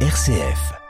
RCF.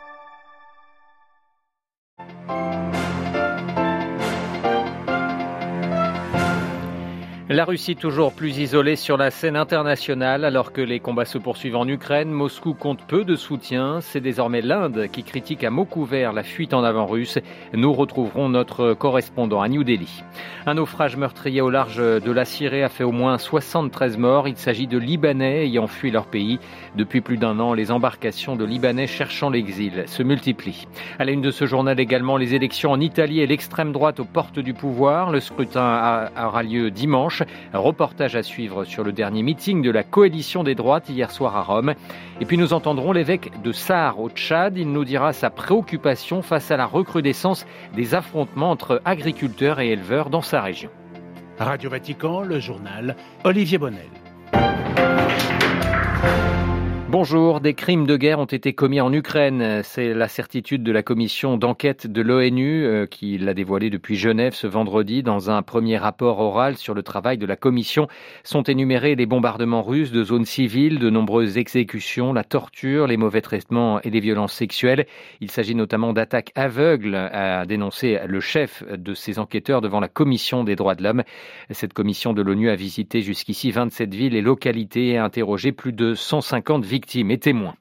La Russie toujours plus isolée sur la scène internationale alors que les combats se poursuivent en Ukraine. Moscou compte peu de soutien. C'est désormais l'Inde qui critique à mots couverts la fuite en avant russe. Nous retrouverons notre correspondant à New Delhi. Un naufrage meurtrier au large de la Syrie a fait au moins 73 morts. Il s'agit de Libanais ayant fui leur pays. Depuis plus d'un an, les embarcations de Libanais cherchant l'exil se multiplient. À la une de ce journal également, les élections en Italie et l'extrême droite aux portes du pouvoir. Le scrutin aura lieu dimanche. Un reportage à suivre sur le dernier meeting de la coalition des droites hier soir à Rome. Et puis nous entendrons l'évêque de Sar au Tchad. Il nous dira sa préoccupation face à la recrudescence des affrontements entre agriculteurs et éleveurs dans sa région. Radio Vatican, le journal Olivier Bonnel. Bonjour, des crimes de guerre ont été commis en Ukraine. C'est la certitude de la commission d'enquête de l'ONU euh, qui l'a dévoilé depuis Genève ce vendredi. Dans un premier rapport oral sur le travail de la commission sont énumérés les bombardements russes de zones civiles, de nombreuses exécutions, la torture, les mauvais traitements et les violences sexuelles. Il s'agit notamment d'attaques aveugles, a dénoncé le chef de ces enquêteurs devant la commission des droits de l'homme. Cette commission de l'ONU a visité jusqu'ici 27 villes et localités et a interrogé plus de 150 victimes et témoins.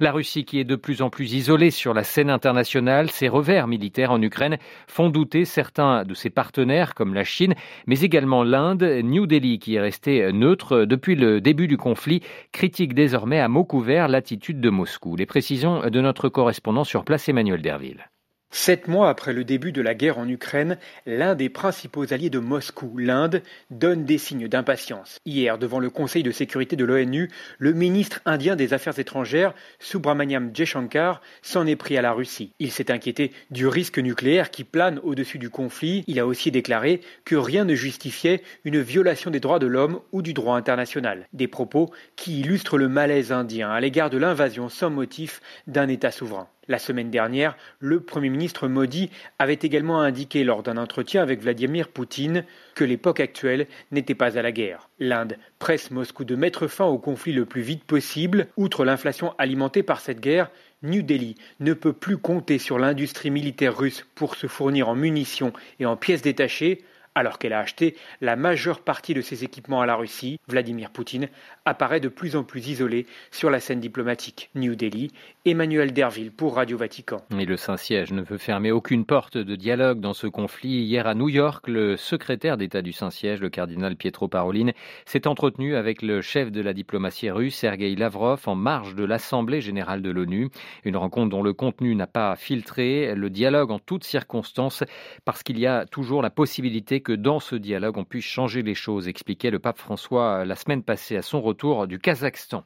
La Russie, qui est de plus en plus isolée sur la scène internationale, ses revers militaires en Ukraine font douter certains de ses partenaires comme la Chine, mais également l'Inde. New Delhi, qui est resté neutre depuis le début du conflit, critique désormais à mots couverts l'attitude de Moscou. Les précisions de notre correspondant sur place Emmanuel Derville. Sept mois après le début de la guerre en Ukraine, l'un des principaux alliés de Moscou, l'Inde, donne des signes d'impatience. Hier, devant le Conseil de sécurité de l'ONU, le ministre indien des Affaires étrangères, Subramaniam Jaishankar, s'en est pris à la Russie. Il s'est inquiété du risque nucléaire qui plane au-dessus du conflit. Il a aussi déclaré que rien ne justifiait une violation des droits de l'homme ou du droit international. Des propos qui illustrent le malaise indien à l'égard de l'invasion sans motif d'un État souverain. La semaine dernière, le Premier ministre Modi avait également indiqué lors d'un entretien avec Vladimir Poutine que l'époque actuelle n'était pas à la guerre. L'Inde presse Moscou de mettre fin au conflit le plus vite possible. Outre l'inflation alimentée par cette guerre, New Delhi ne peut plus compter sur l'industrie militaire russe pour se fournir en munitions et en pièces détachées. Alors qu'elle a acheté la majeure partie de ses équipements à la Russie, Vladimir Poutine apparaît de plus en plus isolé sur la scène diplomatique. New Delhi, Emmanuel Derville pour Radio Vatican. Mais le Saint-Siège ne veut fermer aucune porte de dialogue dans ce conflit. Hier à New York, le secrétaire d'État du Saint-Siège, le cardinal Pietro Parolin, s'est entretenu avec le chef de la diplomatie russe, Sergei Lavrov, en marge de l'Assemblée générale de l'ONU. Une rencontre dont le contenu n'a pas filtré le dialogue en toutes circonstances parce qu'il y a toujours la possibilité que dans ce dialogue, on puisse changer les choses, expliquait le pape François la semaine passée à son retour du Kazakhstan.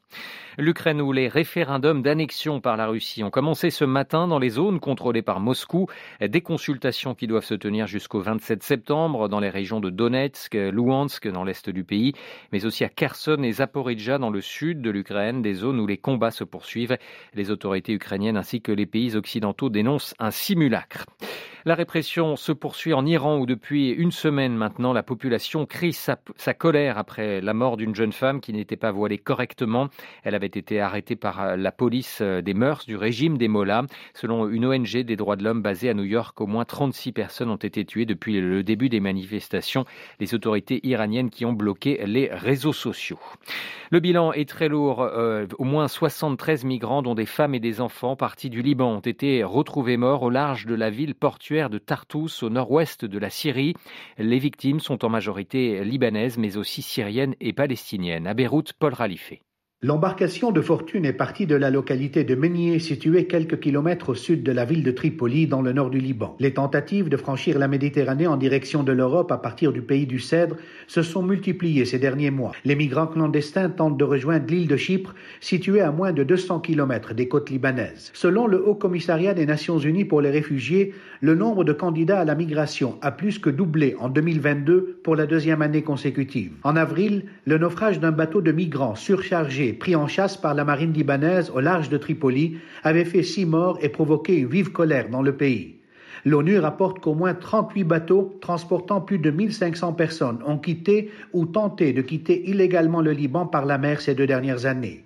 L'Ukraine où les référendums d'annexion par la Russie ont commencé ce matin dans les zones contrôlées par Moscou. Des consultations qui doivent se tenir jusqu'au 27 septembre dans les régions de Donetsk, Luhansk dans l'est du pays, mais aussi à Kherson et Zaporizhia dans le sud de l'Ukraine, des zones où les combats se poursuivent. Les autorités ukrainiennes ainsi que les pays occidentaux dénoncent un simulacre. La répression se poursuit en Iran où depuis une semaine maintenant la population crie sa, colère après la mort d'une jeune femme qui n'était pas voilée correctement. Elle avait été arrêtée par la police des mœurs du régime des Mollahs. Selon une ONG des droits de l'homme basée à New York, au moins 36 personnes ont été tuées depuis le début des manifestations. Les autorités iraniennes qui ont bloqué les réseaux sociaux. Le bilan est très lourd. Euh, au moins 73 migrants, dont des femmes et des enfants, partis du Liban, ont été retrouvés morts au large de la ville portuaire de Tartous au nord-ouest de la Syrie. Les victimes sont en majorité libanaises mais aussi syriennes et palestiniennes. À Beyrouth, Paul Ralifé. L'embarcation de fortune est partie de la localité de Menier, située quelques kilomètres au sud de la ville de Tripoli, dans le nord du Liban. Les tentatives de franchir la Méditerranée en direction de l'Europe à partir du pays du Cèdre se sont multipliées ces derniers mois. Les migrants clandestins tentent de rejoindre l'île de Chypre, située à moins de 200 kilomètres des côtes libanaises. Selon le Haut Commissariat des Nations Unies pour les réfugiés, le nombre de candidats à la migration a plus que doublé en 2022 pour la deuxième année consécutive. En avril, le naufrage d'un bateau de migrants surchargé pris en chasse par la marine libanaise au large de Tripoli, avait fait six morts et provoqué une vive colère dans le pays. L'ONU rapporte qu'au moins 38 bateaux transportant plus de 1500 personnes ont quitté ou tenté de quitter illégalement le Liban par la mer ces deux dernières années.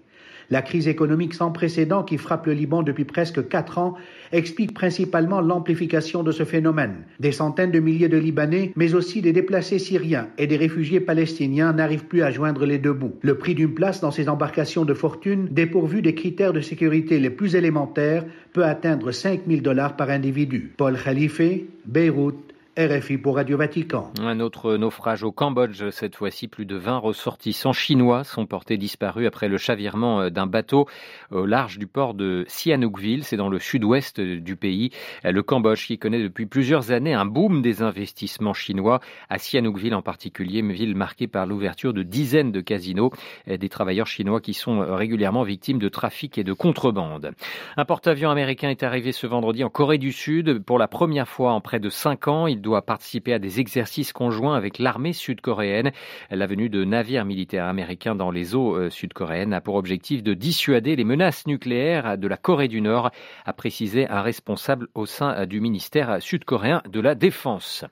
La crise économique sans précédent qui frappe le Liban depuis presque quatre ans explique principalement l'amplification de ce phénomène. Des centaines de milliers de Libanais, mais aussi des déplacés syriens et des réfugiés palestiniens n'arrivent plus à joindre les deux bouts. Le prix d'une place dans ces embarcations de fortune, dépourvues des critères de sécurité les plus élémentaires, peut atteindre 5 000 dollars par individu. Paul Khalife, Beyrouth, RFI pour Radio Vatican. Un autre naufrage au Cambodge, cette fois-ci plus de 20 ressortissants chinois sont portés disparus après le chavirement euh, d'un bateau au large du port de Sihanoukville, c'est dans le sud-ouest du pays. Euh, le Cambodge qui connaît depuis plusieurs années un boom des investissements chinois, à Sihanoukville en particulier, une ville marquée par l'ouverture de dizaines de casinos, euh, des travailleurs chinois qui sont régulièrement victimes de trafic et de contrebande. Un porte-avions américain est arrivé ce vendredi en Corée du Sud pour la première fois en près de cinq ans. Il doit participer à des exercices conjoints avec l'armée sud-coréenne. La venue de navires militaires américains dans les eaux euh, sud-coréennes a pour objectif de dissuader les menaces nucléaires de la Corée du Nord, a précisé un responsable au sein du ministère sud-coréen de la Défense.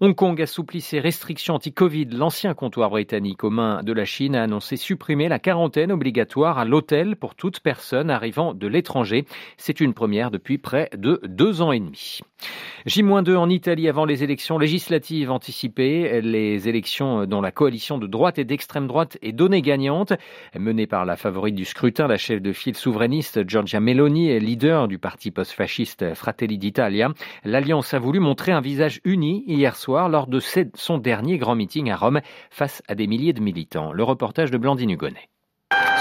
Hong Kong assouplit ses restrictions anti-Covid. L'ancien comptoir britannique aux mains de la Chine a annoncé supprimer la quarantaine obligatoire à l'hôtel pour toute personne arrivant de l'étranger. C'est une première depuis près de deux ans et demi. J-2 en Italie avant les élections législatives anticipées, les élections dont la coalition de droite et d'extrême droite est donnée gagnante, menée par la favorite du scrutin, la chef de file souverainiste Giorgia Meloni, leader du parti post-fasciste Fratelli d'Italia. L'alliance a voulu montrer un visage uni hier soir lors de son dernier grand meeting à Rome face à des milliers de militants. Le reportage de Blandine Hugonnet.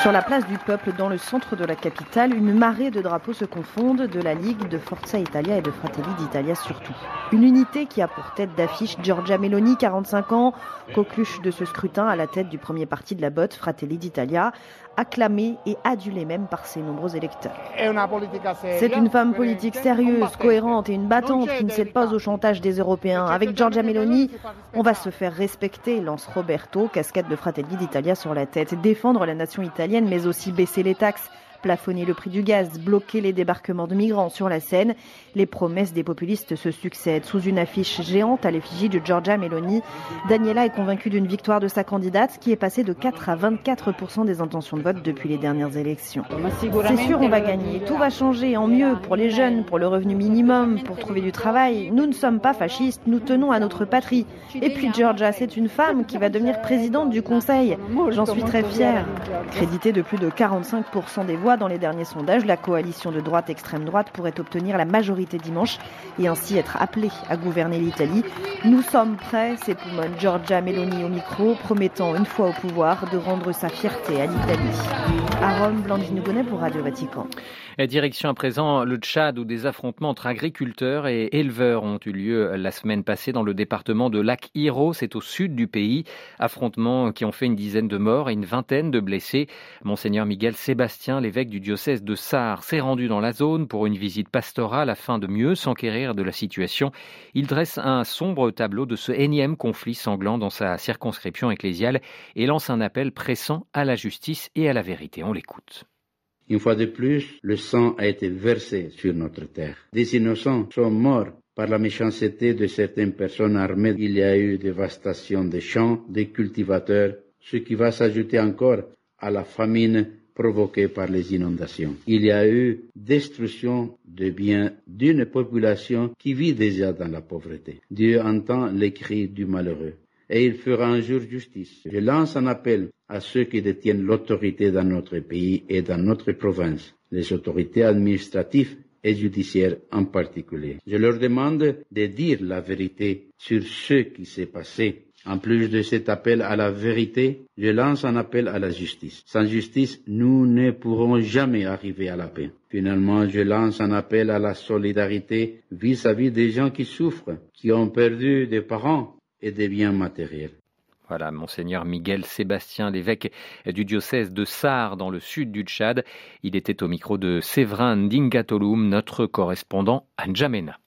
Sur la place du peuple, dans le centre de la capitale, une marée de drapeaux se confondent de la Ligue, de Forza Italia et de Fratelli d'Italia surtout. Une unité qui a pour tête d'affiche Giorgia Meloni, 45 ans, coqueluche de ce scrutin à la tête du premier parti de la botte, Fratelli d'Italia, acclamée et adulée même par ses nombreux électeurs. C'est une femme politique sérieuse, cohérente et une battante qui ne cède pas au chantage des Européens. Avec Giorgia Meloni, on va se faire respecter, lance Roberto, casquette de Fratelli d'Italia sur la tête, défendre la nation italienne mais aussi baisser les taxes plafonner le prix du gaz, bloquer les débarquements de migrants sur la Seine. Les promesses des populistes se succèdent. Sous une affiche géante à l'effigie de Giorgia Meloni, Daniela est convaincue d'une victoire de sa candidate qui est passée de 4 à 24% des intentions de vote depuis les dernières élections. C'est sûr, on va gagner. Tout va changer en mieux pour les jeunes, pour le revenu minimum, pour trouver du travail. Nous ne sommes pas fascistes, nous tenons à notre patrie. Et puis Georgia, c'est une femme qui va devenir présidente du Conseil. J'en suis très fière. Créditée de plus de 45% des voix, dans les derniers sondages, la coalition de droite extrême droite pourrait obtenir la majorité dimanche et ainsi être appelée à gouverner l'Italie. Nous sommes prêts, c'est Poumon Giorgia Meloni au micro, promettant une fois au pouvoir de rendre sa fierté à l'Italie. À Rome, Blandine Gonnet pour Radio Vatican. Direction à présent le Tchad où des affrontements entre agriculteurs et éleveurs ont eu lieu la semaine passée dans le département de Lac Hiro, c'est au sud du pays. Affrontements qui ont fait une dizaine de morts et une vingtaine de blessés. Monseigneur Miguel Sébastien, l'évêque du diocèse de Sarre, s'est rendu dans la zone pour une visite pastorale afin de mieux s'enquérir de la situation. Il dresse un sombre tableau de ce énième conflit sanglant dans sa circonscription ecclésiale et lance un appel pressant à la justice et à la vérité. On l'écoute. Une fois de plus, le sang a été versé sur notre terre. Des innocents sont morts par la méchanceté de certaines personnes armées. Il y a eu dévastation des champs, des cultivateurs, ce qui va s'ajouter encore à la famine provoquée par les inondations. Il y a eu destruction de biens d'une population qui vit déjà dans la pauvreté. Dieu entend les cris du malheureux et il fera un jour justice. Je lance un appel à ceux qui détiennent l'autorité dans notre pays et dans notre province, les autorités administratives et judiciaires en particulier. Je leur demande de dire la vérité sur ce qui s'est passé. En plus de cet appel à la vérité, je lance un appel à la justice. Sans justice, nous ne pourrons jamais arriver à la paix. Finalement, je lance un appel à la solidarité vis-à-vis -vis des gens qui souffrent, qui ont perdu des parents, et des biens matériels. Voilà, monseigneur Miguel Sébastien, l'évêque du diocèse de Sar dans le sud du Tchad. Il était au micro de Séverin Dingatolum, notre correspondant à N'Djamena.